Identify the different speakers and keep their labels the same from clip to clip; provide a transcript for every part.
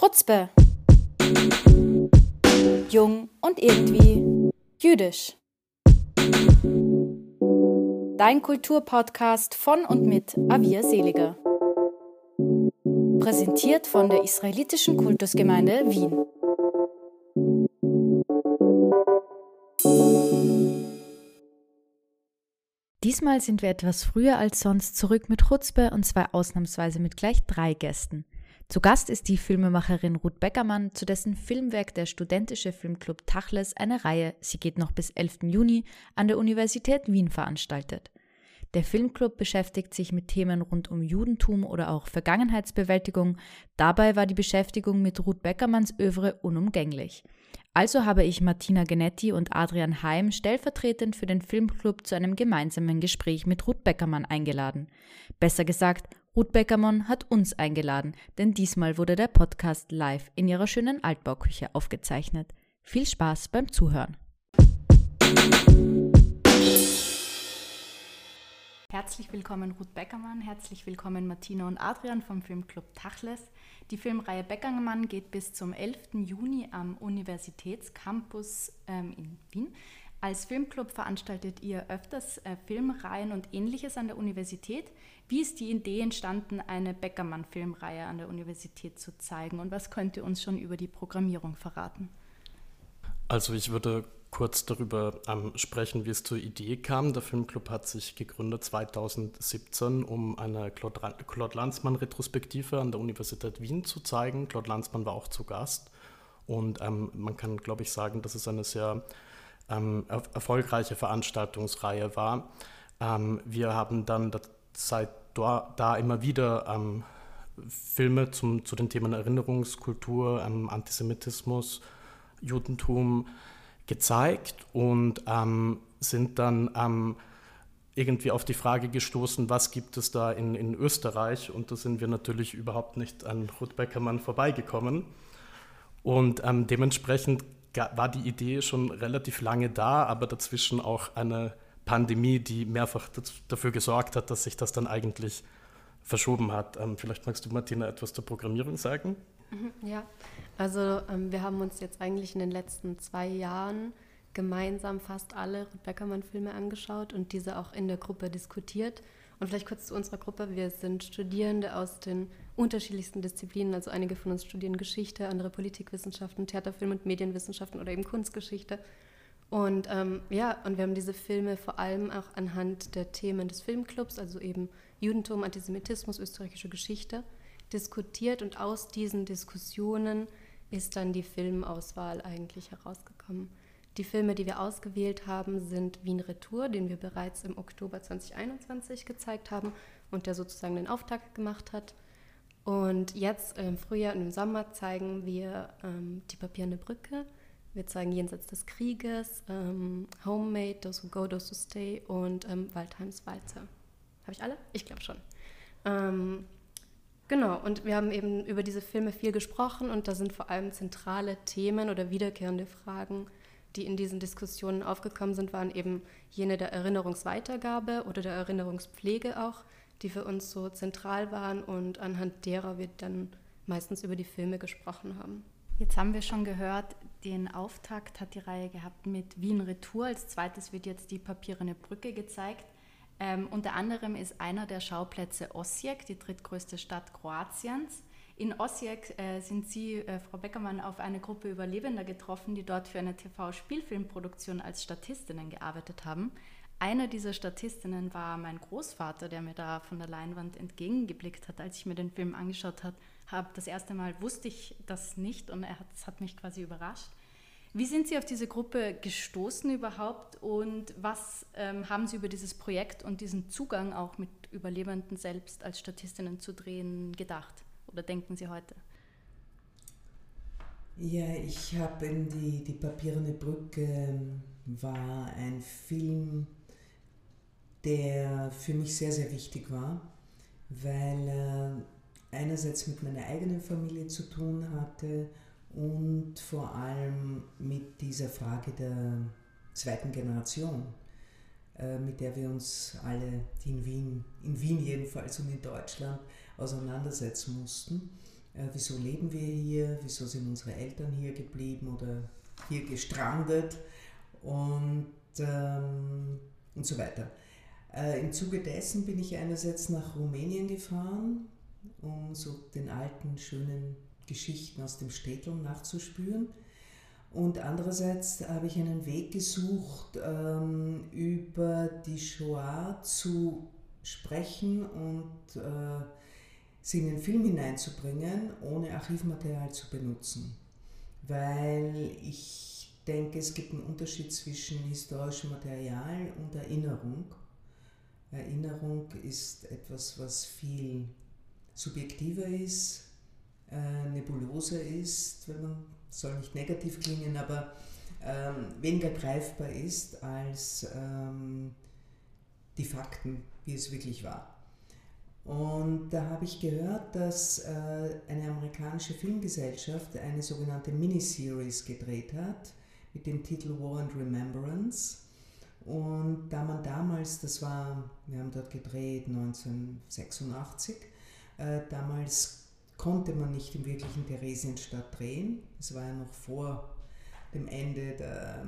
Speaker 1: Chutzpe. Jung und irgendwie jüdisch. Dein Kulturpodcast von und mit Avia Seliger. Präsentiert von der Israelitischen Kultusgemeinde Wien. Diesmal sind wir etwas früher als sonst zurück mit Chutzpe und zwar ausnahmsweise mit gleich drei Gästen. Zu Gast ist die Filmemacherin Ruth Beckermann, zu dessen Filmwerk der studentische Filmclub Tachles eine Reihe, sie geht noch bis 11. Juni, an der Universität Wien veranstaltet. Der Filmclub beschäftigt sich mit Themen rund um Judentum oder auch Vergangenheitsbewältigung. Dabei war die Beschäftigung mit Ruth Beckermanns Övre unumgänglich. Also habe ich Martina Genetti und Adrian Heim stellvertretend für den Filmclub zu einem gemeinsamen Gespräch mit Ruth Beckermann eingeladen. Besser gesagt, Ruth Beckermann hat uns eingeladen, denn diesmal wurde der Podcast live in ihrer schönen Altbauküche aufgezeichnet. Viel Spaß beim Zuhören. Herzlich willkommen Ruth Beckermann, herzlich willkommen Martina und Adrian vom Filmclub Tachles. Die Filmreihe Beckermann geht bis zum 11. Juni am Universitätscampus ähm, in Wien. Als Filmclub veranstaltet ihr öfters äh, Filmreihen und ähnliches an der Universität. Wie ist die Idee entstanden, eine Beckermann-Filmreihe an der Universität zu zeigen und was könnt ihr uns schon über die Programmierung verraten?
Speaker 2: Also ich würde kurz darüber ähm, sprechen, wie es zur Idee kam. Der Filmclub hat sich gegründet 2017, um eine Claude, Claude Lanzmann-Retrospektive an der Universität Wien zu zeigen. Claude Lanzmann war auch zu Gast. Und ähm, man kann, glaube ich, sagen, dass es eine sehr ähm, er erfolgreiche Veranstaltungsreihe war. Ähm, wir haben dann seit da immer wieder ähm, Filme zum, zu den Themen Erinnerungskultur, ähm, Antisemitismus, Judentum gezeigt und ähm, sind dann ähm, irgendwie auf die Frage gestoßen, was gibt es da in, in Österreich? Und da sind wir natürlich überhaupt nicht an Ruth Beckermann vorbeigekommen. Und ähm, dementsprechend war die Idee schon relativ lange da, aber dazwischen auch eine Pandemie, die mehrfach dafür gesorgt hat, dass sich das dann eigentlich verschoben hat. Ähm, vielleicht magst du, Martina, etwas zur Programmierung sagen?
Speaker 3: Mhm, ja, also ähm, wir haben uns jetzt eigentlich in den letzten zwei Jahren gemeinsam fast alle Ruth Beckermann-Filme angeschaut und diese auch in der Gruppe diskutiert. Und vielleicht kurz zu unserer Gruppe. Wir sind Studierende aus den unterschiedlichsten Disziplinen. Also einige von uns studieren Geschichte, andere Politikwissenschaften, Theater, Film und Medienwissenschaften oder eben Kunstgeschichte. Und ähm, ja, und wir haben diese Filme vor allem auch anhand der Themen des Filmclubs, also eben Judentum, Antisemitismus, österreichische Geschichte, diskutiert und aus diesen Diskussionen ist dann die Filmauswahl eigentlich herausgekommen. Die Filme, die wir ausgewählt haben, sind Wien Retour, den wir bereits im Oktober 2021 gezeigt haben und der sozusagen den Auftakt gemacht hat. Und jetzt im Frühjahr und im Sommer zeigen wir ähm, die Papierne Brücke. Wir zeigen Jenseits des Krieges, ähm, Homemade, Those Who Go, Those Who Stay und ähm, Waldheims Walzer. Habe ich alle? Ich glaube schon. Ähm, Genau, und wir haben eben über diese Filme viel gesprochen und da sind vor allem zentrale Themen oder wiederkehrende Fragen, die in diesen Diskussionen aufgekommen sind, waren eben jene der Erinnerungsweitergabe oder der Erinnerungspflege auch, die für uns so zentral waren und anhand derer wir dann meistens über die Filme gesprochen haben.
Speaker 1: Jetzt haben wir schon gehört, den Auftakt hat die Reihe gehabt mit Wien Retour. Als zweites wird jetzt die Papierene Brücke gezeigt. Ähm, unter anderem ist einer der Schauplätze Osijek, die drittgrößte Stadt Kroatiens. In Osijek äh, sind Sie, äh, Frau Beckermann, auf eine Gruppe Überlebender getroffen, die dort für eine TV-Spielfilmproduktion als Statistinnen gearbeitet haben. Eine dieser Statistinnen war mein Großvater, der mir da von der Leinwand entgegengeblickt hat, als ich mir den Film angeschaut habe. Das erste Mal wusste ich das nicht und es hat mich quasi überrascht. Wie sind Sie auf diese Gruppe gestoßen überhaupt und was ähm, haben Sie über dieses Projekt und diesen Zugang auch mit Überlebenden selbst als Statistinnen zu drehen gedacht oder denken Sie heute?
Speaker 4: Ja, ich habe eben die, die Papierende Brücke ähm, war ein Film, der für mich sehr, sehr wichtig war, weil er einerseits mit meiner eigenen Familie zu tun hatte und vor allem mit dieser Frage der zweiten Generation, mit der wir uns alle, die in Wien, in Wien jedenfalls und in Deutschland auseinandersetzen mussten. äh, wieso leben wir hier, wieso sind unsere Eltern hier geblieben oder hier gestrandet und, ähm, und so weiter. Äh, Im Zuge dessen bin ich einerseits nach Rumänien gefahren, um so den alten, schönen Geschichten aus dem Städtel nachzuspüren. Und andererseits habe ich einen Weg gesucht, ähm, über die Shoah zu sprechen und äh, sie in den Film hineinzubringen, ohne Archivmaterial zu benutzen. Weil ich denke, es gibt einen Unterschied zwischen historischem Material und Erinnerung. Erinnerung ist etwas, was viel subjektiver ist, äh, nebuloser ist, wenn man soll nicht negativ klingen, aber ähm, weniger greifbar ist als ähm, die Fakten, wie es wirklich war. Und da habe ich gehört, dass äh, eine amerikanische Filmgesellschaft eine sogenannte Miniseries gedreht hat mit dem Titel War and Remembrance. Und da man damals, das war, wir haben dort gedreht 1986, äh, damals konnte man nicht im wirklichen Theresienstadt drehen. Das war ja noch vor dem Ende der,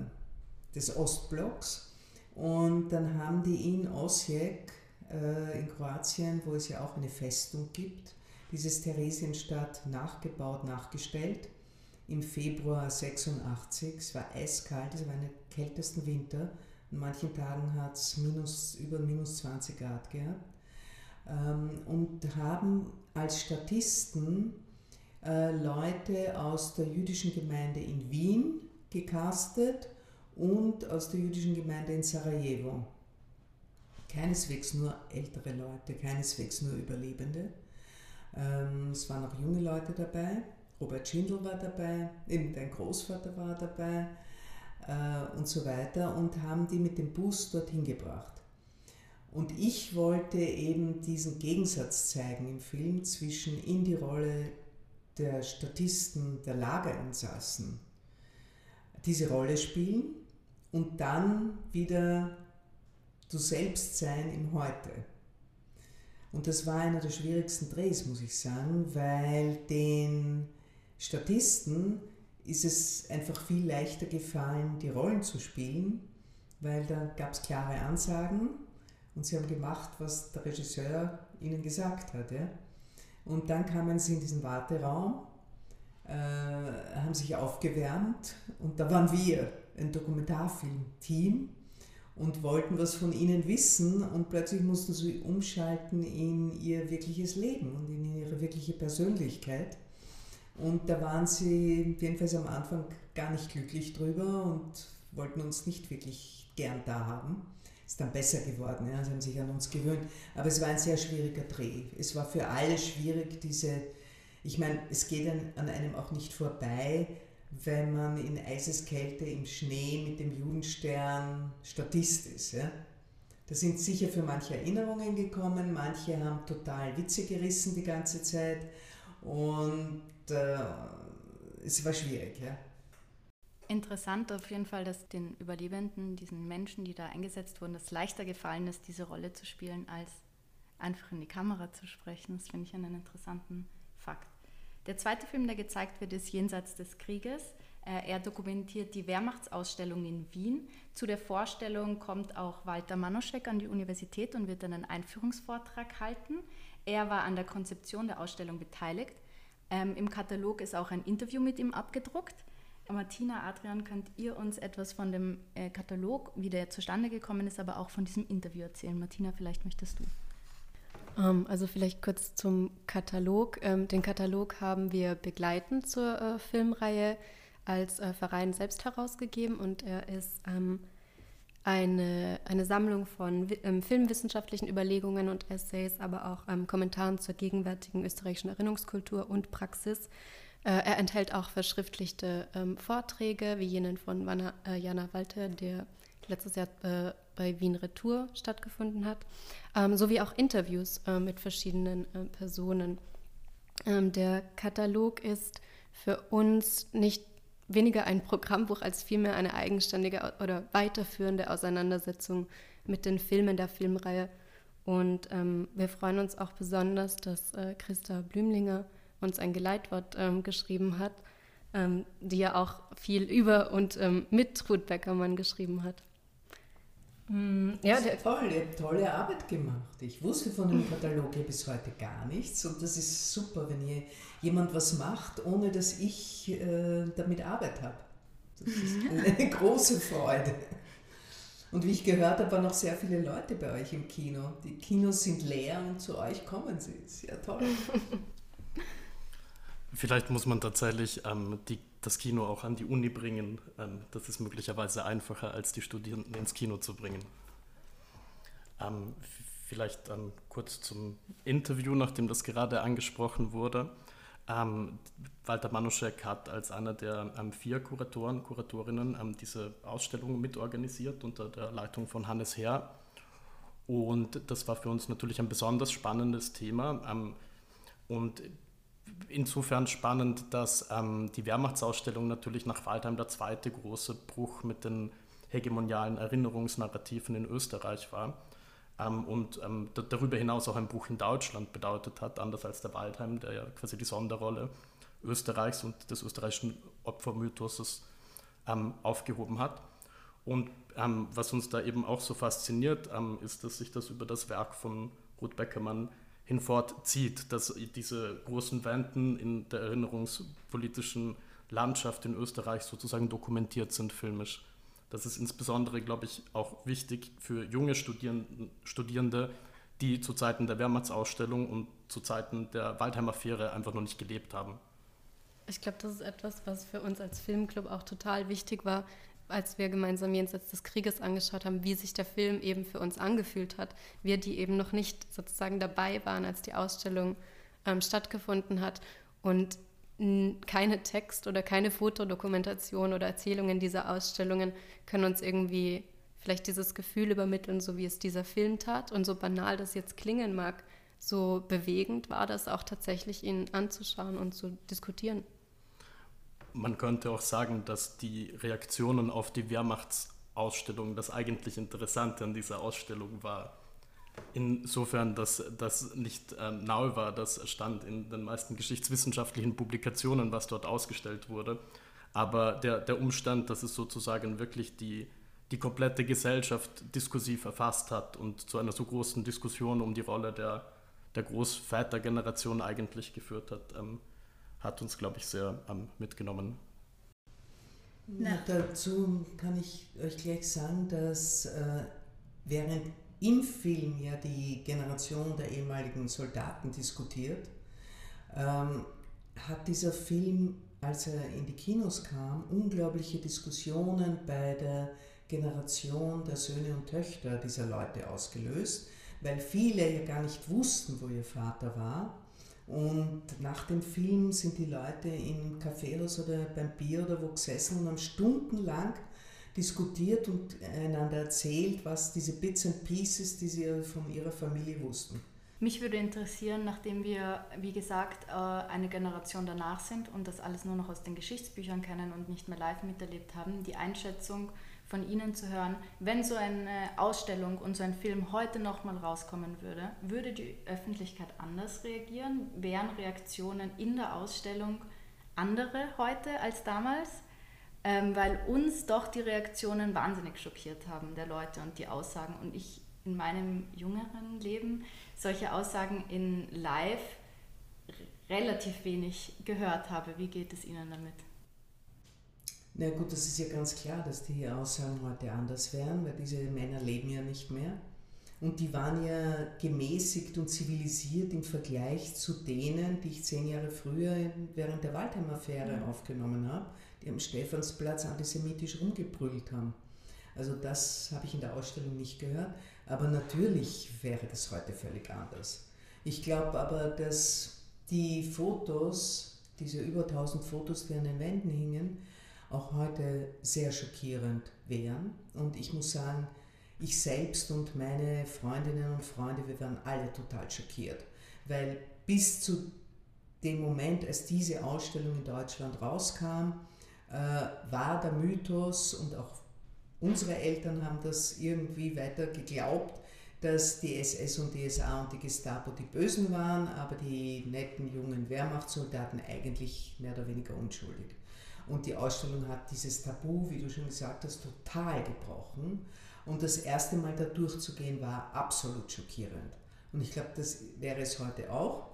Speaker 4: des Ostblocks. Und dann haben die in Osijek äh, in Kroatien, wo es ja auch eine Festung gibt, dieses Theresienstadt nachgebaut, nachgestellt. Im Februar 86, es war eiskalt, es war einer der kältesten Winter. An manchen Tagen hat es minus, über minus 20 Grad gehabt. Ähm, und haben als Statisten äh, Leute aus der jüdischen Gemeinde in Wien gecastet und aus der jüdischen Gemeinde in Sarajevo. Keineswegs nur ältere Leute, keineswegs nur Überlebende. Ähm, es waren auch junge Leute dabei. Robert Schindel war dabei, eben dein Großvater war dabei äh, und so weiter und haben die mit dem Bus dorthin gebracht. Und ich wollte eben diesen Gegensatz zeigen im Film zwischen in die Rolle der Statisten, der Lagerinsassen, diese Rolle spielen und dann wieder du selbst sein im Heute. Und das war einer der schwierigsten Drehs, muss ich sagen, weil den Statisten ist es einfach viel leichter gefallen, die Rollen zu spielen, weil da gab es klare Ansagen und sie haben gemacht, was der Regisseur ihnen gesagt hat. Ja? Und dann kamen sie in diesen Warteraum, äh, haben sich aufgewärmt und da waren wir, ein Dokumentarfilm-Team und wollten was von ihnen wissen und plötzlich mussten sie umschalten in ihr wirkliches Leben und in ihre wirkliche Persönlichkeit. Und da waren sie jedenfalls am Anfang gar nicht glücklich drüber und wollten uns nicht wirklich gern da haben ist dann besser geworden, ja, sie haben sich an uns gewöhnt. Aber es war ein sehr schwieriger Dreh. Es war für alle schwierig, diese, ich meine, es geht an, einem auch nicht vorbei, wenn man in Eiseskälte im Schnee mit dem Judenstern Statist ist. Ja? Da sind sicher für manche Erinnerungen gekommen, manche haben total Witze gerissen die ganze Zeit und äh, es war schwierig. Ja?
Speaker 1: Interessant auf jeden Fall, dass den Überlebenden, diesen Menschen, die da eingesetzt wurden, das leichter gefallen ist, diese Rolle zu spielen, als einfach in die Kamera zu sprechen. Das finde ich einen interessanten Fakt. Der zweite Film, der gezeigt wird, ist Jenseits des Krieges. Äh, er dokumentiert die Wehrmachtsausstellung in Wien. Zu der Vorstellung kommt auch Walter Manoschek an die Universität und wird einen Einführungsvortrag halten. Er war an der Konzeption der Ausstellung beteiligt. Ähm, Im Katalog ist auch ein Interview mit ihm abgedruckt. Martina, Adrian, könnt ihr uns etwas von dem äh, Katalog, wie der zustande gekommen ist, aber auch von diesem Interview erzählen? Martina, vielleicht möchtest du.
Speaker 3: Ähm, also vielleicht kurz zum Katalog. Ähm, den Katalog haben wir begleitend zur äh, Filmreihe als äh, Verein selbst herausgegeben und er ist ähm, eine, eine Sammlung von filmwissenschaftlichen Überlegungen und Essays, aber auch Kommentaren zur gegenwärtigen österreichischen Erinnerungskultur und Praxis er enthält auch verschriftlichte ähm, Vorträge, wie jenen von Wanna, äh, Jana Walter, der letztes Jahr äh, bei Wien Retour stattgefunden hat, ähm, sowie auch Interviews äh, mit verschiedenen äh, Personen. Ähm, der Katalog ist für uns nicht weniger ein Programmbuch als vielmehr eine eigenständige oder weiterführende Auseinandersetzung mit den Filmen der Filmreihe. Und ähm, wir freuen uns auch besonders, dass äh, Christa Blümlinger uns ein Geleitwort ähm, geschrieben hat, ähm, die ja auch viel über und ähm, mit Ruth Beckermann geschrieben hat.
Speaker 4: Mm, ja, der toll, ihr habt tolle Arbeit gemacht. Ich wusste von dem Katalog ja bis heute gar nichts und das ist super, wenn ihr jemand was macht, ohne dass ich äh, damit Arbeit habe. Das ist eine große Freude. Und wie ich gehört habe, waren noch sehr viele Leute bei euch im Kino. Die Kinos sind leer und zu euch kommen sie. Sehr toll.
Speaker 2: Vielleicht muss man tatsächlich ähm, die, das Kino auch an die Uni bringen. Ähm, das ist möglicherweise einfacher, als die Studierenden ins Kino zu bringen. Ähm, vielleicht ähm, kurz zum Interview, nachdem das gerade angesprochen wurde. Ähm, Walter Manuschek hat als einer der ähm, vier Kuratoren, Kuratorinnen diese Ausstellung mitorganisiert unter der Leitung von Hannes Herr. Und das war für uns natürlich ein besonders spannendes Thema. und insofern spannend, dass ähm, die Wehrmachtsausstellung natürlich nach Waldheim der zweite große Bruch mit den hegemonialen Erinnerungsnarrativen in Österreich war ähm, und ähm, darüber hinaus auch ein Bruch in Deutschland bedeutet hat, anders als der Waldheim, der ja quasi die Sonderrolle Österreichs und des österreichischen Opfermythoses ähm, aufgehoben hat. Und ähm, was uns da eben auch so fasziniert, ähm, ist, dass sich das über das Werk von Ruth Beckermann hinfortzieht, dass diese großen Wenden in der erinnerungspolitischen Landschaft in Österreich sozusagen dokumentiert sind filmisch. Das ist insbesondere, glaube ich, auch wichtig für junge Studierende, die zu Zeiten der Wehrmachtsausstellung und zu Zeiten der Waldheim-Affäre einfach noch nicht gelebt haben.
Speaker 3: Ich glaube, das ist etwas, was für uns als Filmclub auch total wichtig war, als wir gemeinsam jenseits des Krieges angeschaut haben, wie sich der Film eben für uns angefühlt hat. Wir, die eben noch nicht sozusagen dabei waren, als die Ausstellung ähm, stattgefunden hat und keine Text- oder keine Fotodokumentation oder Erzählungen dieser Ausstellungen können uns irgendwie vielleicht dieses Gefühl übermitteln, so wie es dieser Film tat. Und so banal das jetzt klingen mag, so bewegend war das auch tatsächlich, ihn anzuschauen und zu diskutieren
Speaker 2: man könnte auch sagen, dass die Reaktionen auf die Wehrmachtsausstellung das eigentlich Interessante an dieser Ausstellung war. Insofern, dass das nicht äh, neu war, das stand in den meisten geschichtswissenschaftlichen Publikationen, was dort ausgestellt wurde. Aber der, der Umstand, dass es sozusagen wirklich die, die komplette Gesellschaft diskursiv erfasst hat und zu einer so großen Diskussion um die Rolle der, der Großvätergeneration eigentlich geführt hat, ähm, hat uns, glaube ich, sehr ähm, mitgenommen.
Speaker 4: Ja. Dazu kann ich euch gleich sagen, dass äh, während im Film ja die Generation der ehemaligen Soldaten diskutiert, ähm, hat dieser Film, als er in die Kinos kam, unglaubliche Diskussionen bei der Generation der Söhne und Töchter dieser Leute ausgelöst, weil viele ja gar nicht wussten, wo ihr Vater war und nach dem Film sind die Leute im Kaffeehaus oder beim Bier oder wo gesessen und haben stundenlang diskutiert und einander erzählt, was diese Bits and Pieces, die sie von ihrer Familie wussten.
Speaker 1: Mich würde interessieren, nachdem wir, wie gesagt, äh, eine Generation danach sind und das alles nur noch aus den Geschichtsbüchern kennen und nicht mehr live miterlebt haben, die Einschätzung von Ihnen zu hören, wenn so eine Ausstellung und so ein Film heute nochmal rauskommen würde, würde die Öffentlichkeit anders reagieren? Wären Reaktionen in der Ausstellung andere heute als damals? Ähm, weil uns doch die Reaktionen wahnsinnig schockiert haben, der Leute und die Aussagen. Und ich in meinem jüngeren Leben solche Aussagen in Live relativ wenig gehört habe. Wie geht es Ihnen damit?
Speaker 4: Na gut, das ist ja ganz klar, dass die Aussagen heute anders wären, weil diese Männer leben ja nicht mehr. Und die waren ja gemäßigt und zivilisiert im Vergleich zu denen, die ich zehn Jahre früher während der Waldheim-Affäre mhm. aufgenommen habe, die am Stephansplatz antisemitisch rumgeprügelt haben. Also das habe ich in der Ausstellung nicht gehört. Aber natürlich wäre das heute völlig anders. Ich glaube aber, dass die Fotos, diese über 1000 Fotos, die an den Wänden hingen, auch heute sehr schockierend wären. Und ich muss sagen, ich selbst und meine Freundinnen und Freunde, wir waren alle total schockiert, weil bis zu dem Moment, als diese Ausstellung in Deutschland rauskam, äh, war der Mythos und auch unsere Eltern haben das irgendwie weiter geglaubt, dass die SS und die SA und die Gestapo die Bösen waren, aber die netten jungen Wehrmachtssoldaten eigentlich mehr oder weniger unschuldig. Und die Ausstellung hat dieses Tabu, wie du schon gesagt hast, total gebrochen. Und das erste Mal da durchzugehen war absolut schockierend. Und ich glaube, das wäre es heute auch.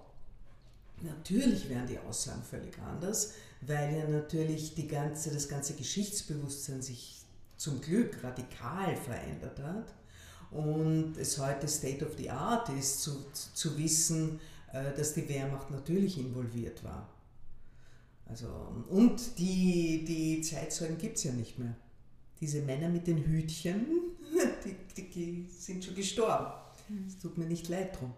Speaker 4: Natürlich wären die Aussagen völlig anders, weil ja natürlich die ganze, das ganze Geschichtsbewusstsein sich zum Glück radikal verändert hat und es heute State of the Art ist, zu, zu wissen, äh, dass die Wehrmacht natürlich involviert war. Also, und die, die Zeitzeugen gibt es ja nicht mehr. Diese Männer mit den Hütchen, die, die, sind schon gestorben. Es tut mir nicht leid drum.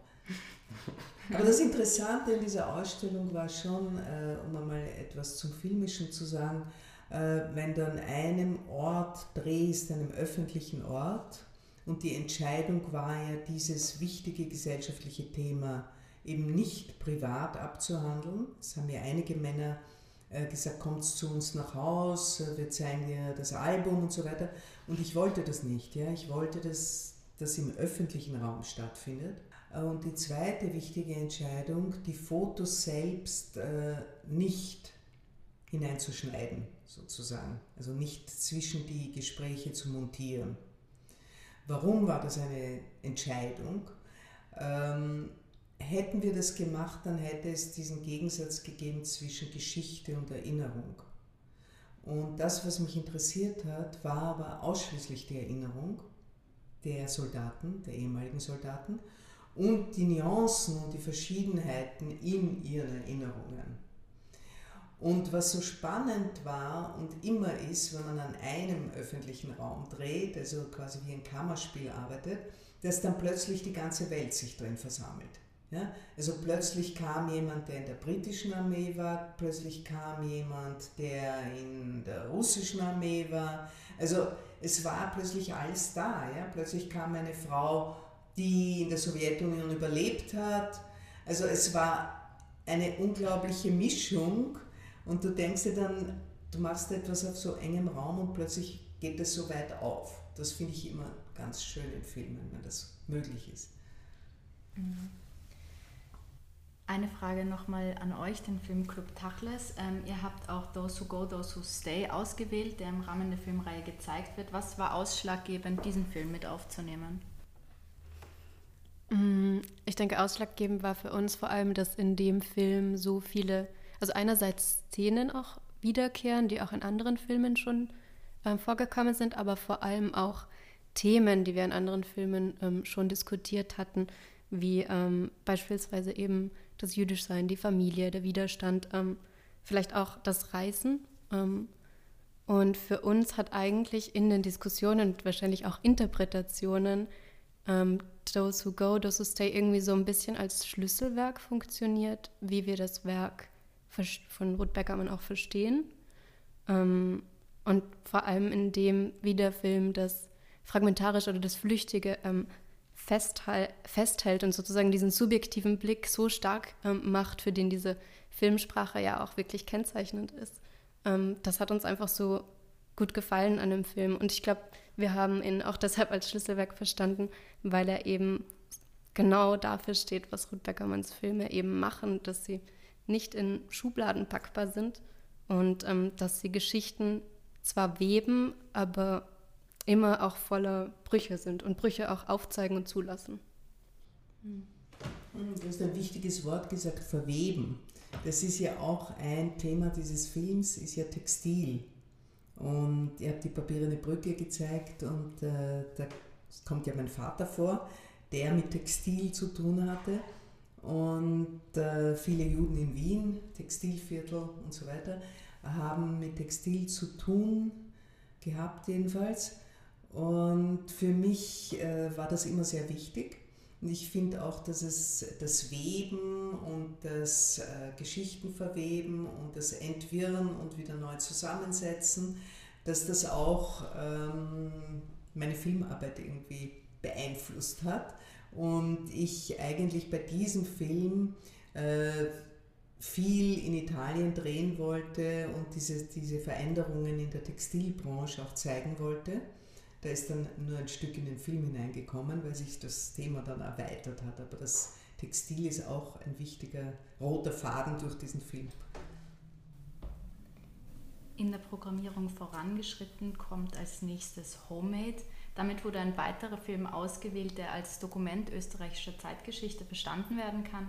Speaker 4: Aber das Interessante in dieser Ausstellung war schon, äh, um einmal etwas zum Filmischen zu sagen, äh, wenn du an einem Ort drehst, einem öffentlichen Ort, und die Entscheidung war ja, dieses wichtige gesellschaftliche Thema eben nicht privat abzuhandeln. Es haben ja einige Männer gesagt, kommt zu uns nach Haus, äh, wir zeigen dir das Album und so weiter. Und ich wollte das nicht. Ja? Ich wollte, dass das im öffentlichen Raum stattfindet. Äh, und die zweite wichtige Entscheidung, die Fotos selbst äh, nicht hineinzuschneiden, sozusagen. Also nicht zwischen die Gespräche zu montieren. Warum war das eine Entscheidung? Ähm, hätten wir das gemacht, dann hätte es diesen Gegensatz gegeben zwischen Geschichte und Erinnerung. Und das, was mich interessiert hat, war aber ausschließlich die Erinnerung der Soldaten, der ehemaligen Soldaten und die Nuancen und die Verschiedenheiten in ihren Erinnerungen. Und was so spannend war und immer ist, wenn man an einem öffentlichen Raum dreht, also quasi wie ein Kammerspiel arbeitet, dass dann plötzlich die ganze Welt sich drin versammelt. Ja? Also plötzlich kam jemand, der in der britischen Armee war, plötzlich kam jemand, der in der russischen Armee war. Also es war plötzlich alles da. Ja? Plötzlich kam eine Frau, die in der Sowjetunion überlebt hat. Also es war eine unglaubliche Mischung und du denkst dir dann, du machst etwas auf so engem Raum und plötzlich geht es so weit auf. Das finde ich immer ganz schön in Filmen, wenn das möglich ist.
Speaker 1: Mhm. Eine Frage nochmal an euch, den Filmclub Tachles. Ähm, ihr habt auch Those Who Go, Those Who Stay ausgewählt, der im Rahmen der Filmreihe gezeigt wird. Was war ausschlaggebend, diesen Film mit aufzunehmen?
Speaker 3: Mm, ich denke, ausschlaggebend war für uns vor allem, dass in dem Film so viele also einerseits Szenen auch wiederkehren, die auch in anderen Filmen schon ähm, vorgekommen sind, aber vor allem auch Themen, die wir in anderen Filmen ähm, schon diskutiert hatten, wie ähm, beispielsweise eben das Jüdischsein, die Familie, der Widerstand, ähm, vielleicht auch das Reisen. Ähm, und für uns hat eigentlich in den Diskussionen und wahrscheinlich auch Interpretationen ähm, Those Who Go, Those Who Stay irgendwie so ein bisschen als Schlüsselwerk funktioniert, wie wir das Werk von Ruth Beckermann auch verstehen. Ähm, und vor allem in dem, wie der Film das Fragmentarische oder das Flüchtige ähm, festhält und sozusagen diesen subjektiven Blick so stark ähm, macht, für den diese Filmsprache ja auch wirklich kennzeichnend ist. Ähm, das hat uns einfach so gut gefallen an dem Film. Und ich glaube, wir haben ihn auch deshalb als Schlüsselwerk verstanden, weil er eben genau dafür steht, was Ruth Beckermanns Filme eben machen, dass sie nicht in Schubladen packbar sind und ähm, dass sie Geschichten zwar weben, aber immer auch voller Brüche sind und Brüche auch aufzeigen und zulassen.
Speaker 4: Hm. Du hast ein wichtiges Wort gesagt, verweben. Das ist ja auch ein Thema dieses Films, ist ja Textil. Und ihr habt die papierende Brücke gezeigt und äh, da kommt ja mein Vater vor, der mit Textil zu tun hatte. Und äh, viele Juden in Wien, Textilviertel und so weiter, haben mit Textil zu tun gehabt jedenfalls. Und für mich äh, war das immer sehr wichtig. Und ich finde auch, dass es das Weben und das äh, Geschichtenverweben und das Entwirren und wieder neu zusammensetzen, dass das auch ähm, meine Filmarbeit irgendwie beeinflusst hat und ich eigentlich bei diesem Film äh, viel in Italien drehen wollte und diese, diese Veränderungen in der Textilbranche auch zeigen wollte. Da ist dann nur ein Stück in den Film hineingekommen, weil sich das Thema dann erweitert hat. Aber das Textil ist auch ein wichtiger roter Faden durch diesen Film.
Speaker 1: In der Programmierung vorangeschritten kommt als nächstes Homemade. Damit wurde ein weiterer Film ausgewählt, der als Dokument österreichischer Zeitgeschichte verstanden werden kann.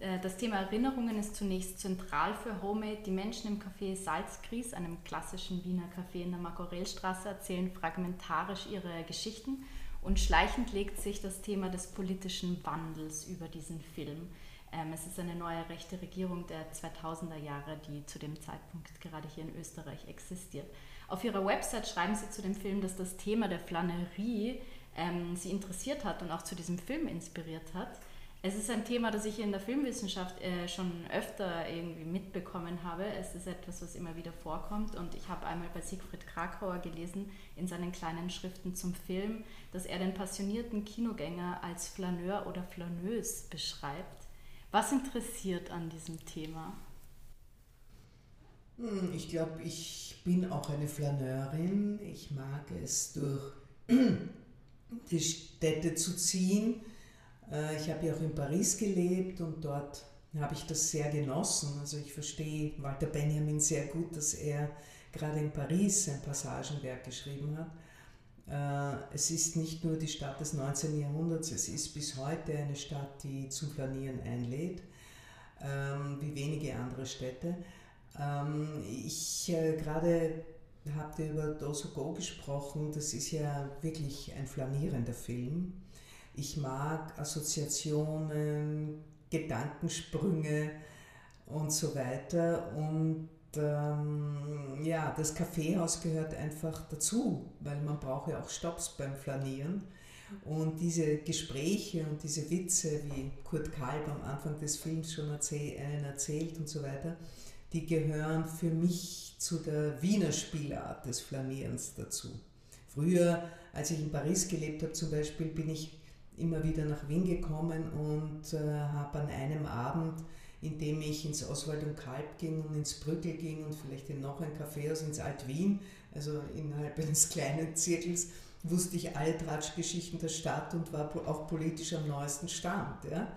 Speaker 1: Äh, das Thema Erinnerungen ist zunächst zentral für Homemade. Die Menschen im Café Salzgries, einem klassischen Wiener Café in der Markorellstraße, erzählen fragmentarisch ihre Geschichten und schleichend legt sich das Thema des politischen Wandels über diesen Film. Ähm, es ist eine neue rechte Regierung der 2000er Jahre, die zu dem Zeitpunkt gerade hier in Österreich existiert. Auf ihrer Website schreiben sie zu dem Film, dass das Thema der Flanerie ähm, sie interessiert hat und auch zu diesem Film inspiriert hat. Es ist ein Thema, das ich in der Filmwissenschaft äh, schon öfter irgendwie mitbekommen habe. Es ist etwas, was immer wieder vorkommt. Und ich habe einmal bei Siegfried Krakauer gelesen in seinen kleinen Schriften zum Film, dass er den passionierten Kinogänger als Flaneur oder Flaneuse beschreibt. Was interessiert an diesem Thema?
Speaker 4: Hm, ich glaube, ich bin auch eine Flaneurin. Ich mag es, durch die Städte zu ziehen ich habe ja auch in Paris gelebt und dort habe ich das sehr genossen. Also ich verstehe Walter Benjamin sehr gut, dass er gerade in Paris ein Passagenwerk geschrieben hat. Äh, es ist nicht nur die Stadt des 19. Jahrhunderts, es ist bis heute eine Stadt, die zum Flanieren einlädt, ähm, wie wenige andere Städte. Ähm, ich äh, gerade habt ihr über Doso Go gesprochen, das ist ja wirklich ein flanierender Film. Ich mag Assoziationen, Gedankensprünge und so weiter. Und ähm, ja, das Kaffeehaus gehört einfach dazu, weil man braucht ja auch Stops beim Flanieren. Und diese Gespräche und diese Witze, wie Kurt Kalb am Anfang des Films schon erzähl, einen erzählt und so weiter, die gehören für mich zu der Wiener Spielart des Flanierens dazu. Früher, als ich in Paris gelebt habe zum Beispiel, bin ich immer wieder nach Wien gekommen und äh, habe an einem Abend, in dem ich ins Oswald und Kalb ging und ins Brückel ging und vielleicht in noch ein Kaffeehaus ins Alt-Wien, also innerhalb eines kleinen Zirkels, wusste ich alle Tratschgeschichten der Stadt und war auch politisch am neuesten Stand. Ja?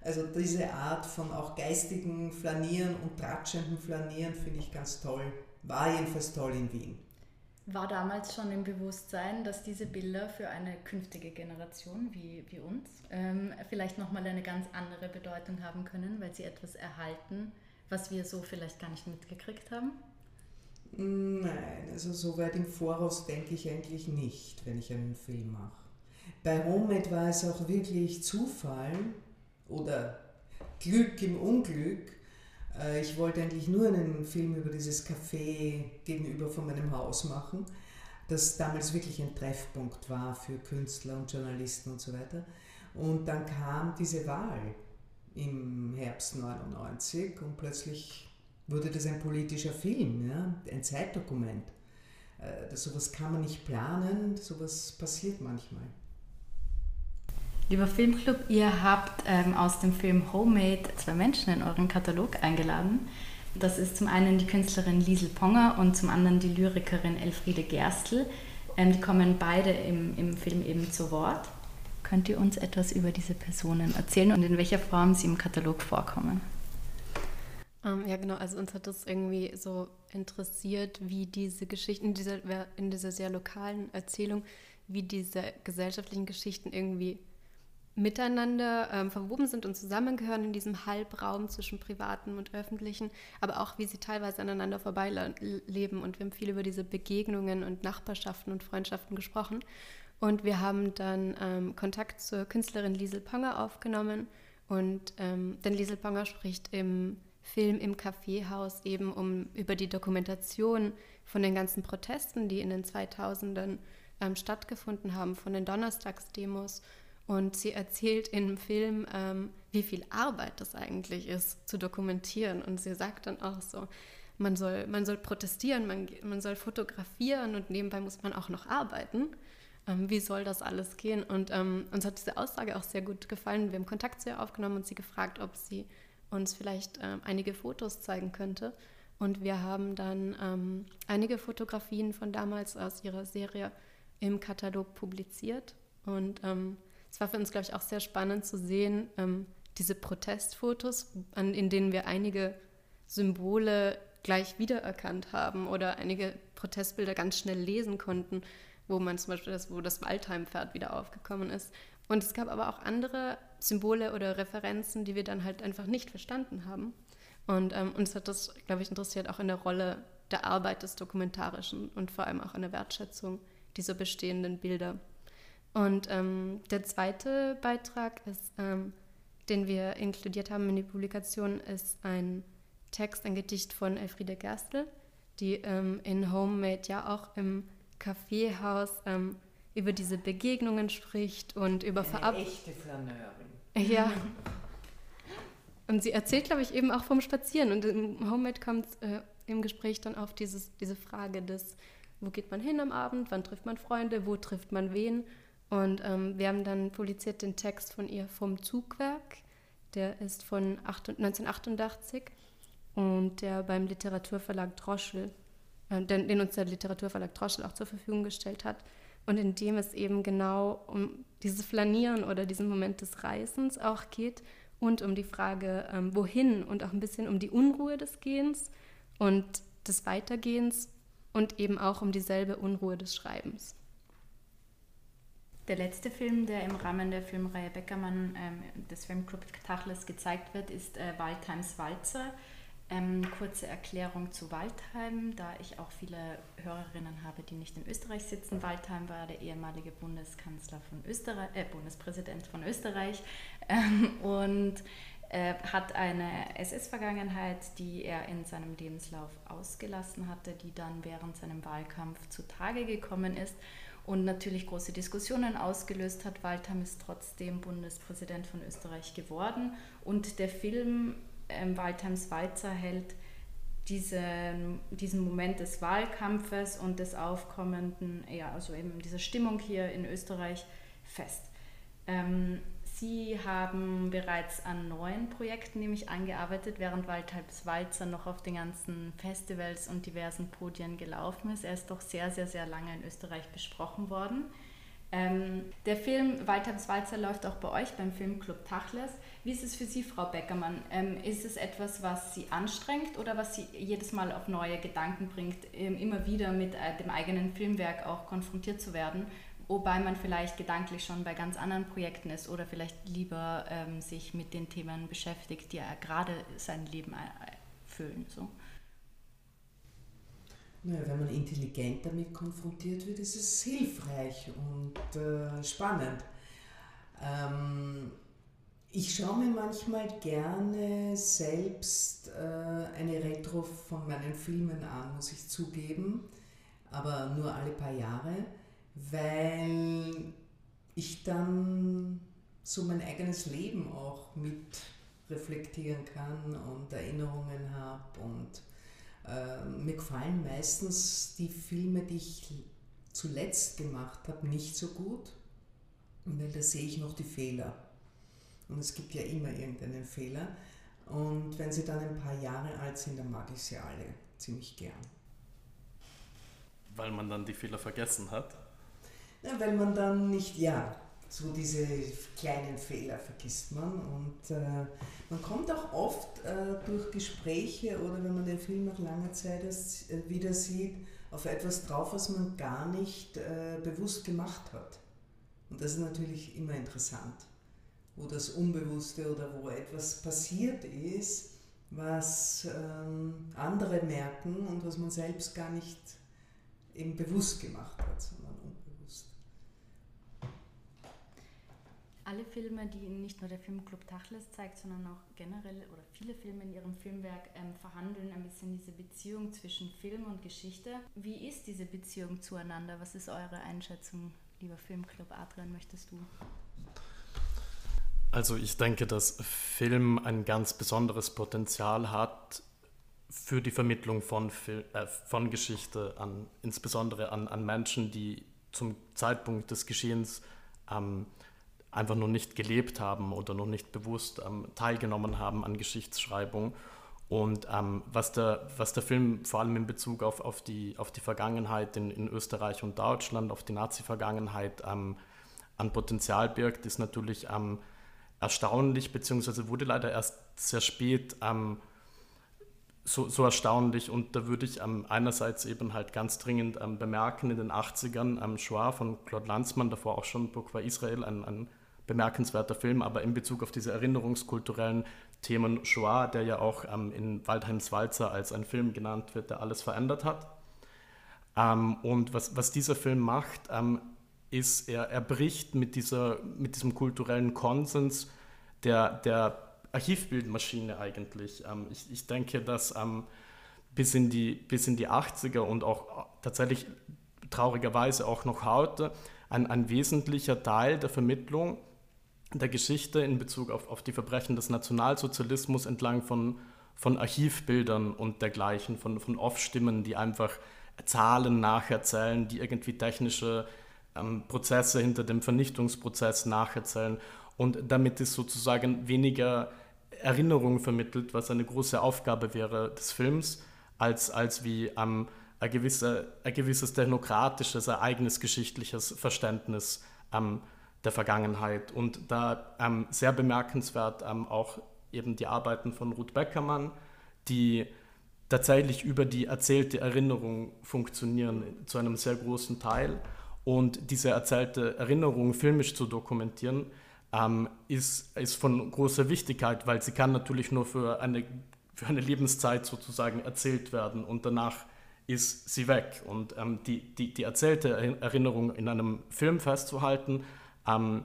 Speaker 4: Also diese Art von auch geistigen Flanieren und tratschenden Flanieren finde ich ganz toll. War jedenfalls toll in Wien.
Speaker 1: War damals schon im Bewusstsein, dass diese Bilder für eine künftige Generation wie, wie uns ähm, vielleicht nochmal eine ganz andere Bedeutung haben können, weil sie etwas erhalten, was wir so vielleicht gar nicht mitgekriegt haben?
Speaker 4: Nein, also so weit im Voraus denke ich eigentlich nicht, wenn ich einen Film mache. Bei Homemade war es auch wirklich Zufall oder Glück im Unglück, ich wollte eigentlich nur einen Film über dieses Café gegenüber von meinem Haus machen, das damals wirklich ein Treffpunkt war für Künstler und Journalisten und so weiter. Und dann kam diese Wahl im Herbst 99 und plötzlich wurde das ein politischer Film, ja, ein Zeitdokument. Äh, das, sowas kann man nicht planen, sowas passiert manchmal.
Speaker 1: Lieber Filmclub, ihr habt ähm, aus dem Film Homemade zwei Menschen in euren Katalog eingeladen. Das ist zum einen die Künstlerin Liesel Ponger und zum anderen die Lyrikerin Elfriede Gerstl. Ähm, die kommen beide im, im Film eben zu Wort. Könnt ihr uns etwas über diese Personen erzählen und in welcher Form sie im Katalog vorkommen?
Speaker 3: Um, ähm, ja, genau. Also uns hat das irgendwie so interessiert, wie diese Geschichten in dieser, in dieser sehr lokalen Erzählung, wie diese gesellschaftlichen Geschichten irgendwie miteinander ähm, verwoben sind und zusammengehören in diesem Halbraum zwischen privatem und öffentlichen, aber auch wie sie teilweise aneinander vorbeileben. Und wir haben viel über diese Begegnungen und Nachbarschaften und Freundschaften gesprochen. Und wir haben dann ähm, Kontakt zur Künstlerin Liesel Ponger aufgenommen. Und ähm, denn Liesel Ponger spricht im Film im Kaffeehaus eben um über die Dokumentation von den ganzen Protesten, die in den 2000ern ähm, stattgefunden haben, von den Donnerstagsdemos und sie erzählt im Film, ähm, wie viel Arbeit das eigentlich ist, zu dokumentieren. Und sie sagt dann auch so, man soll, man soll protestieren, man, man soll fotografieren und nebenbei muss man auch noch arbeiten. Ähm, wie soll das alles gehen? Und ähm, uns hat diese Aussage auch sehr gut gefallen. Wir haben Kontakt zu ihr aufgenommen und sie gefragt, ob sie uns vielleicht ähm, einige Fotos zeigen könnte. Und wir haben dann ähm, einige Fotografien von damals aus ihrer Serie im Katalog publiziert. Und ähm, es war für uns, glaube ich, auch sehr spannend zu sehen, ähm, diese Protestfotos, an, in denen wir einige Symbole gleich wiedererkannt haben oder einige Protestbilder ganz schnell lesen konnten, wo man zum Beispiel das, wo das Waldheim-Pferd wieder aufgekommen ist. Und es gab aber auch andere Symbole oder Referenzen, die wir dann halt einfach nicht verstanden haben. Und ähm, uns hat das, glaube ich, interessiert auch in der Rolle der Arbeit des Dokumentarischen und vor allem auch in der Wertschätzung dieser bestehenden Bilder. Und ähm, der zweite Beitrag ist, ähm, den wir inkludiert haben in die Publikation, ist ein Text, ein Gedicht von Elfriede Gerstl, die ähm, in Homemade ja auch im Kaffeehaus ähm, über diese Begegnungen spricht und über
Speaker 4: Eine echte Flaneurin.
Speaker 3: Ja. Und sie erzählt, glaube ich, eben auch vom Spazieren. Und im Homemade kommt äh, im Gespräch dann auf dieses, diese Frage des, wo geht man hin am Abend, wann trifft man Freunde, wo trifft man wen. Und ähm, wir haben dann publiziert den Text von ihr vom Zugwerk. Der ist von 1988 und der beim Literaturverlag Droschel, äh, den, den uns der Literaturverlag Droschel auch zur Verfügung gestellt hat. Und in dem es eben genau um dieses Flanieren oder diesen Moment des Reisens auch geht und um die Frage, ähm, wohin und auch ein bisschen um die Unruhe des Gehens und des Weitergehens und eben auch um dieselbe Unruhe des Schreibens.
Speaker 1: Der letzte Film, der im Rahmen der Filmreihe Beckermann ähm, des Filmclub Tachles gezeigt wird, ist äh, Waldheims Walzer. Ähm, kurze Erklärung zu Waldheim, da ich auch viele Hörerinnen habe, die nicht in Österreich sitzen. Waldheim war der ehemalige Bundeskanzler von Österreich, äh, Bundespräsident von Österreich ähm, und äh, hat eine SS-Vergangenheit, die er in seinem Lebenslauf ausgelassen hatte, die dann während seinem Wahlkampf zutage gekommen ist und natürlich große Diskussionen ausgelöst hat. Waldheim ist trotzdem Bundespräsident von Österreich geworden und der Film ähm, Waldheims Walzer hält diesen, diesen Moment des Wahlkampfes und des aufkommenden, ja, also eben dieser Stimmung hier in Österreich fest. Ähm, Sie haben bereits an neuen Projekten nämlich angearbeitet, während Waldheims Walzer noch auf den ganzen Festivals und diversen Podien gelaufen ist. Er ist doch sehr, sehr, sehr lange in Österreich besprochen worden. Ähm, der Film Waldheims Walzer läuft auch bei euch beim Filmclub Tachles. Wie ist es für Sie, Frau Beckermann? Ähm, ist es etwas, was Sie anstrengt oder was Sie jedes Mal auf neue Gedanken bringt, ähm, immer wieder mit äh, dem eigenen Filmwerk auch konfrontiert zu werden? Wobei man vielleicht gedanklich schon bei ganz anderen Projekten ist oder vielleicht lieber ähm, sich mit den Themen beschäftigt, die ja gerade sein Leben füllen. So.
Speaker 4: Naja, wenn man intelligent damit konfrontiert wird, ist es hilfreich und äh, spannend. Ähm, ich schaue mir manchmal gerne selbst äh, eine Retro von meinen Filmen an, muss ich zugeben, aber nur alle paar Jahre weil ich dann so mein eigenes Leben auch mit reflektieren kann und Erinnerungen habe und äh, mir gefallen meistens die Filme, die ich zuletzt gemacht habe, nicht so gut, weil da sehe ich noch die Fehler. Und es gibt ja immer irgendeinen Fehler. Und wenn sie dann ein paar Jahre alt sind, dann mag ich sie alle ziemlich gern.
Speaker 2: Weil man dann die Fehler vergessen hat?
Speaker 4: Ja, weil man dann nicht, ja, so diese kleinen Fehler vergisst man und äh, man kommt auch oft äh, durch Gespräche oder wenn man den Film nach langer Zeit erst, äh, wieder sieht, auf etwas drauf, was man gar nicht äh, bewusst gemacht hat. Und das ist natürlich immer interessant, wo das Unbewusste oder wo etwas passiert ist, was ähm, andere merken und was man selbst gar nicht eben bewusst gemacht hat, sondern
Speaker 1: alle Filme, die nicht nur der Filmclub Tachles zeigt, sondern auch generell oder viele Filme in ihrem Filmwerk ähm, verhandeln ein bisschen diese Beziehung zwischen Film und Geschichte. Wie ist diese Beziehung zueinander? Was ist eure Einschätzung, lieber Filmclub Adrian, möchtest du?
Speaker 2: Also ich denke, dass Film ein ganz besonderes Potenzial hat für die Vermittlung von, Fil äh, von Geschichte an, insbesondere an, an Menschen, die zum Zeitpunkt des Geschehens ähm, einfach noch nicht gelebt haben oder noch nicht bewusst ähm, teilgenommen haben an Geschichtsschreibung. Und ähm, was, der, was der Film vor allem in Bezug auf, auf, die, auf die Vergangenheit in, in Österreich und Deutschland, auf die Nazi-Vergangenheit ähm, an Potenzial birgt, ist natürlich ähm, erstaunlich, beziehungsweise wurde leider erst sehr spät ähm, so, so, erstaunlich. Und da würde ich ähm, einerseits eben halt ganz dringend bemerken, in den 80ern ähm, Shoah von Claude Lanzmann, davor auch schon Burg war Israel, ein, ein bemerkenswerter Film, aber in Bezug auf diese erinnerungskulturellen Themen Shoah, der ja auch ähm, in Waldheims Walzer als ein Film genannt wird, der alles verändert hat. Ähm, und was, was dieser Film macht, ähm, ist, er, er bricht mit, dieser, mit diesem kulturellen Konsens der, der Archivbildmaschine eigentlich. Ähm, ich, ich denke, dass ähm, bis, in die, bis in die 80er und auch tatsächlich traurigerweise auch noch heute ein, ein wesentlicher Teil der Vermittlung der Geschichte in Bezug auf, auf die Verbrechen des Nationalsozialismus entlang von, von Archivbildern und dergleichen, von, von Off-Stimmen, die einfach Zahlen nacherzählen, die irgendwie technische ähm, Prozesse hinter dem Vernichtungsprozess nacherzählen. Und damit ist sozusagen weniger Erinnerung vermittelt, was eine große Aufgabe wäre des Films, als, als wie ähm, ein, gewisse, ein gewisses technokratisches, eigenes geschichtliches Verständnis ähm, der Vergangenheit. Und da ähm, sehr bemerkenswert ähm, auch eben die Arbeiten von Ruth Beckermann, die tatsächlich über die erzählte Erinnerung funktionieren zu einem sehr großen Teil. Und diese erzählte Erinnerung filmisch zu dokumentieren, ähm, ist, ist von großer Wichtigkeit, weil sie kann natürlich nur für eine, für eine Lebenszeit sozusagen erzählt werden und danach ist sie weg. Und ähm, die, die, die erzählte Erinnerung in einem Film festzuhalten, ähm,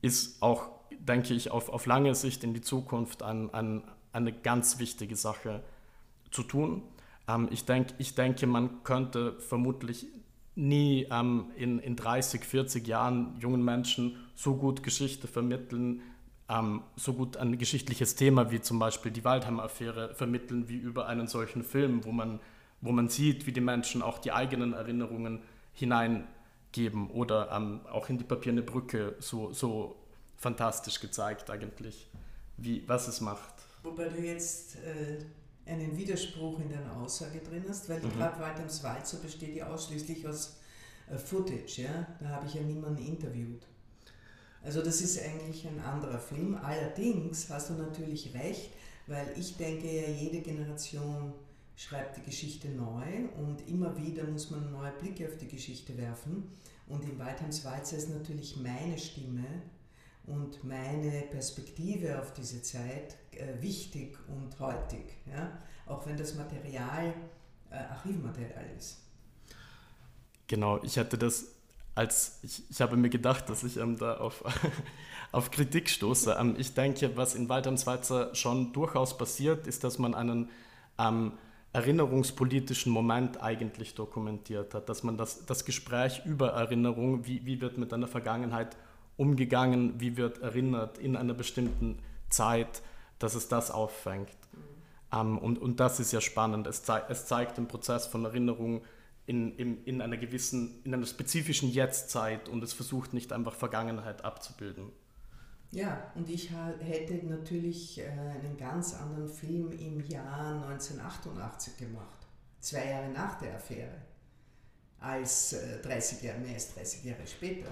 Speaker 2: ist auch, denke ich, auf, auf lange Sicht in die Zukunft ein, ein, eine ganz wichtige Sache zu tun. Ähm, ich, denk, ich denke, man könnte vermutlich nie ähm, in, in 30, 40 Jahren jungen Menschen so gut Geschichte vermitteln, ähm, so gut ein geschichtliches Thema wie zum Beispiel die Waldheim-Affäre vermitteln, wie über einen solchen Film, wo man, wo man sieht, wie die Menschen auch die eigenen Erinnerungen hinein geben oder ähm, auch in die Papierne Brücke so, so fantastisch gezeigt eigentlich, wie, was es macht.
Speaker 4: Wobei du jetzt äh, einen Widerspruch in deiner Aussage drin hast, weil die mhm. gerade Waldams Walzer besteht ja ausschließlich aus äh, Footage, ja? da habe ich ja niemanden interviewt. Also das ist eigentlich ein anderer Film. Allerdings hast du natürlich recht, weil ich denke ja, jede Generation schreibt die Geschichte neu und immer wieder muss man neue Blicke auf die Geschichte werfen. Und in Waldheims Walzer ist natürlich meine Stimme und meine Perspektive auf diese Zeit äh, wichtig und heutig, ja? auch wenn das Material äh, Archivmaterial ist.
Speaker 2: Genau, ich hatte das als, ich, ich habe mir gedacht, dass ich ähm, da auf, auf Kritik stoße. Ähm, ich denke, was in Waldheims Walzer schon durchaus passiert, ist, dass man einen ähm, erinnerungspolitischen Moment eigentlich dokumentiert hat, dass man das, das Gespräch über Erinnerung, wie, wie wird mit einer Vergangenheit umgegangen, wie wird erinnert in einer bestimmten Zeit, dass es das auffängt. Mhm. Ähm, und, und das ist ja spannend. Es, zei es zeigt den Prozess von Erinnerung in, in, in einer gewissen, in einer spezifischen Jetztzeit und es versucht nicht einfach Vergangenheit abzubilden.
Speaker 4: Ja, und ich hätte natürlich äh, einen ganz anderen Film im Jahr 1988 gemacht, zwei Jahre nach der Affäre, als 30 äh, Jahre, mehr als 30 Jahre später.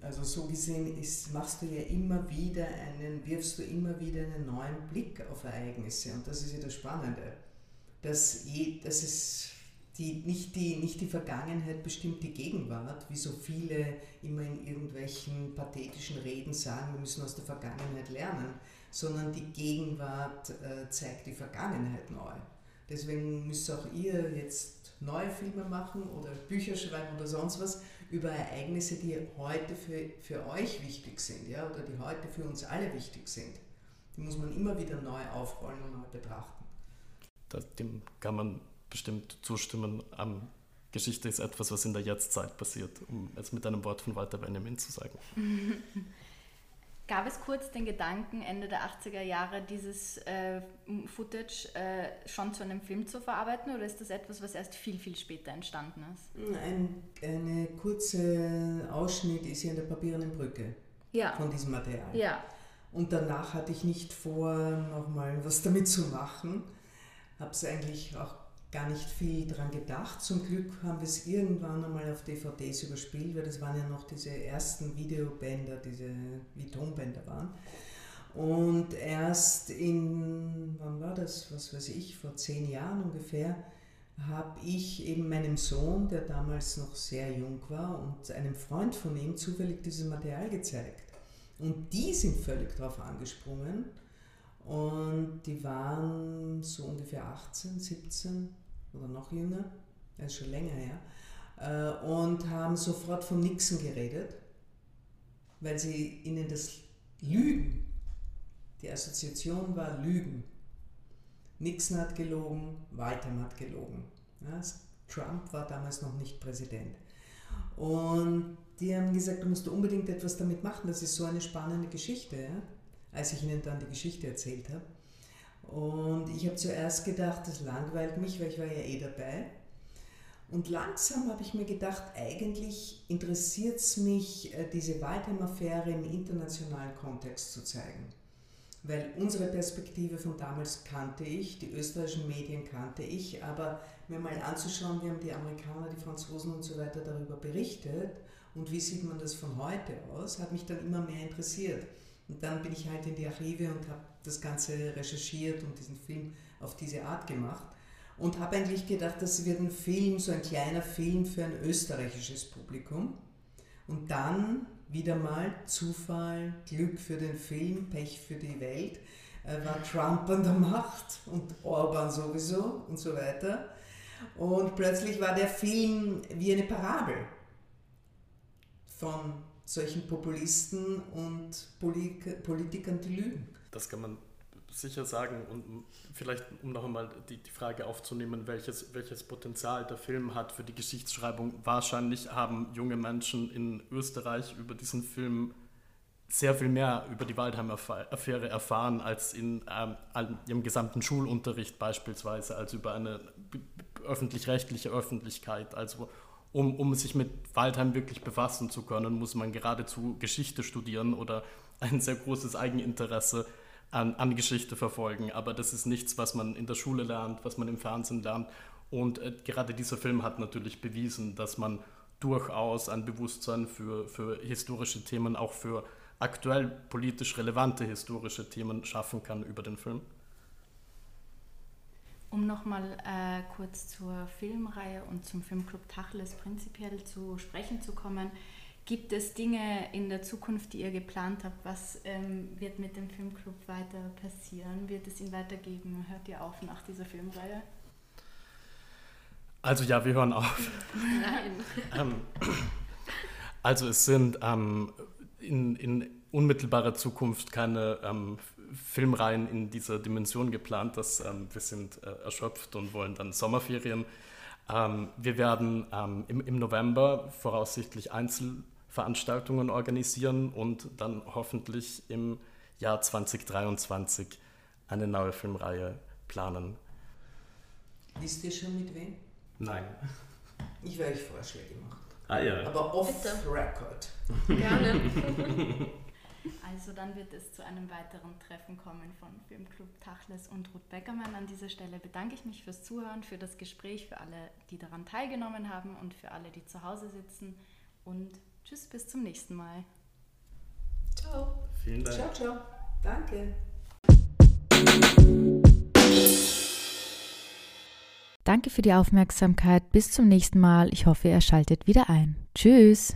Speaker 4: Also so gesehen ist, machst du ja immer wieder einen, wirfst du immer wieder einen neuen Blick auf Ereignisse. Und das ist ja das Spannende, dass, je, dass es die, nicht, die, nicht die Vergangenheit bestimmt die Gegenwart, wie so viele immer in irgendwelchen pathetischen Reden sagen, wir müssen aus der Vergangenheit lernen, sondern die Gegenwart äh, zeigt die Vergangenheit neu. Deswegen müsst auch ihr jetzt neue Filme machen oder Bücher schreiben oder sonst was über Ereignisse, die heute für, für euch wichtig sind ja, oder die heute für uns alle wichtig sind. Die muss man immer wieder neu aufrollen und neu betrachten.
Speaker 2: Das, dem kann man bestimmt zustimmen. Ähm, Geschichte ist etwas, was in der Jetztzeit passiert, um es mit einem Wort von Walter Benjamin zu sagen.
Speaker 1: Gab es kurz den Gedanken, Ende der 80er Jahre dieses äh, Footage äh, schon zu einem Film zu verarbeiten oder ist das etwas, was erst viel, viel später entstanden ist?
Speaker 4: Ein eine kurze Ausschnitt ist ja in der papierenden Brücke
Speaker 1: ja.
Speaker 4: von diesem Material.
Speaker 1: Ja.
Speaker 4: Und danach hatte ich nicht vor, nochmal was damit zu machen. Habe es eigentlich auch gar nicht viel dran gedacht. Zum Glück haben wir es irgendwann einmal auf DVDs überspielt, weil das waren ja noch diese ersten Videobänder, diese wie Tonbänder waren. Und erst in, wann war das, was weiß ich, vor zehn Jahren ungefähr, habe ich eben meinem Sohn, der damals noch sehr jung war, und einem Freund von ihm zufällig dieses Material gezeigt. Und die sind völlig darauf angesprungen. Und die waren so ungefähr 18, 17 oder noch jünger, das ist schon länger her, äh, und haben sofort von Nixon geredet, weil sie ihnen das Lügen, die Assoziation war Lügen. Nixon hat gelogen, Walter hat gelogen. Trump war damals noch nicht Präsident. Und die haben gesagt, du musst unbedingt etwas damit machen, das ist so eine spannende Geschichte, als ich ihnen dann die Geschichte erzählt habe. Und ich habe zuerst gedacht, das langweilt mich, weil ich war ja eh dabei. Und langsam habe ich mir gedacht, eigentlich interessiert es mich, äh, diese Waldheim-Affäre im internationalen Kontext zu zeigen. Weil unsere Perspektive von damals kannte ich, die österreichischen Medien kannte ich, aber mir mal anzuschauen, wie haben die Amerikaner, die Franzosen und so weiter darüber berichtet und wie sieht man das von heute aus, hat mich dann immer mehr interessiert. Und dann bin ich halt in die Archive und habe das Ganze recherchiert und diesen Film auf diese Art gemacht und habe eigentlich gedacht, das wird ein Film, so ein kleiner Film für ein österreichisches Publikum. Und dann wieder mal Zufall, Glück für den Film, Pech für die Welt, äh, war Trump an der Macht und Orban sowieso und so weiter. Und plötzlich war der Film wie eine Parabel von solchen Populisten und Politikern, die lügen.
Speaker 2: Das kann man sicher sagen und vielleicht um noch einmal die, die Frage aufzunehmen, welches, welches Potenzial der Film hat für die Geschichtsschreibung. Wahrscheinlich haben junge Menschen in Österreich über diesen Film sehr viel mehr über die Waldheim-Affäre erfahren als in ähm, ihrem gesamten Schulunterricht beispielsweise, als über eine öffentlich-rechtliche Öffentlichkeit. Also um, um sich mit Waldheim wirklich befassen zu können, muss man geradezu Geschichte studieren oder ein sehr großes Eigeninteresse an, an Geschichte verfolgen. Aber das ist nichts, was man in der Schule lernt, was man im Fernsehen lernt. Und äh, gerade dieser Film hat natürlich bewiesen, dass man durchaus ein Bewusstsein für, für historische Themen, auch für aktuell politisch relevante historische Themen schaffen kann über den Film.
Speaker 1: Um nochmal äh, kurz zur Filmreihe und zum Filmclub Tachles prinzipiell zu sprechen zu kommen, Gibt es Dinge in der Zukunft, die ihr geplant habt? Was ähm, wird mit dem Filmclub weiter passieren? Wird es ihn weitergeben? Hört ihr auf nach dieser Filmreihe?
Speaker 2: Also ja, wir hören auf.
Speaker 3: Nein.
Speaker 2: ähm, also es sind ähm, in, in, unmittelbarer Zukunft keine ähm, Filmreihen in dieser Dimension geplant. Dass, ähm, wir sind äh, erschöpft und wollen dann Sommerferien. Ähm, wir werden im, im November voraussichtlich Einzel Veranstaltungen organisieren und dann hoffentlich im Jahr 2023 eine neue Filmreihe planen.
Speaker 4: Wisst ihr schon mit wem?
Speaker 2: Nein.
Speaker 4: Ich werde euch Vorschläge machen.
Speaker 2: Ah ja.
Speaker 4: Aber off Bitte. record.
Speaker 3: Gerne.
Speaker 1: Also dann wird es zu einem weiteren Treffen kommen von Filmclub Tachles und Ruth Beckermann. An dieser Stelle bedanke ich mich fürs Zuhören, für das Gespräch, für alle, die daran teilgenommen haben und für alle, die zu Hause sitzen. Und Tschüss, bis zum nächsten Mal.
Speaker 4: Ciao.
Speaker 2: Vielen Dank.
Speaker 4: Ciao, ciao. Danke.
Speaker 1: Danke für die Aufmerksamkeit. Bis zum nächsten Mal. Ich hoffe, ihr schaltet wieder ein. Tschüss.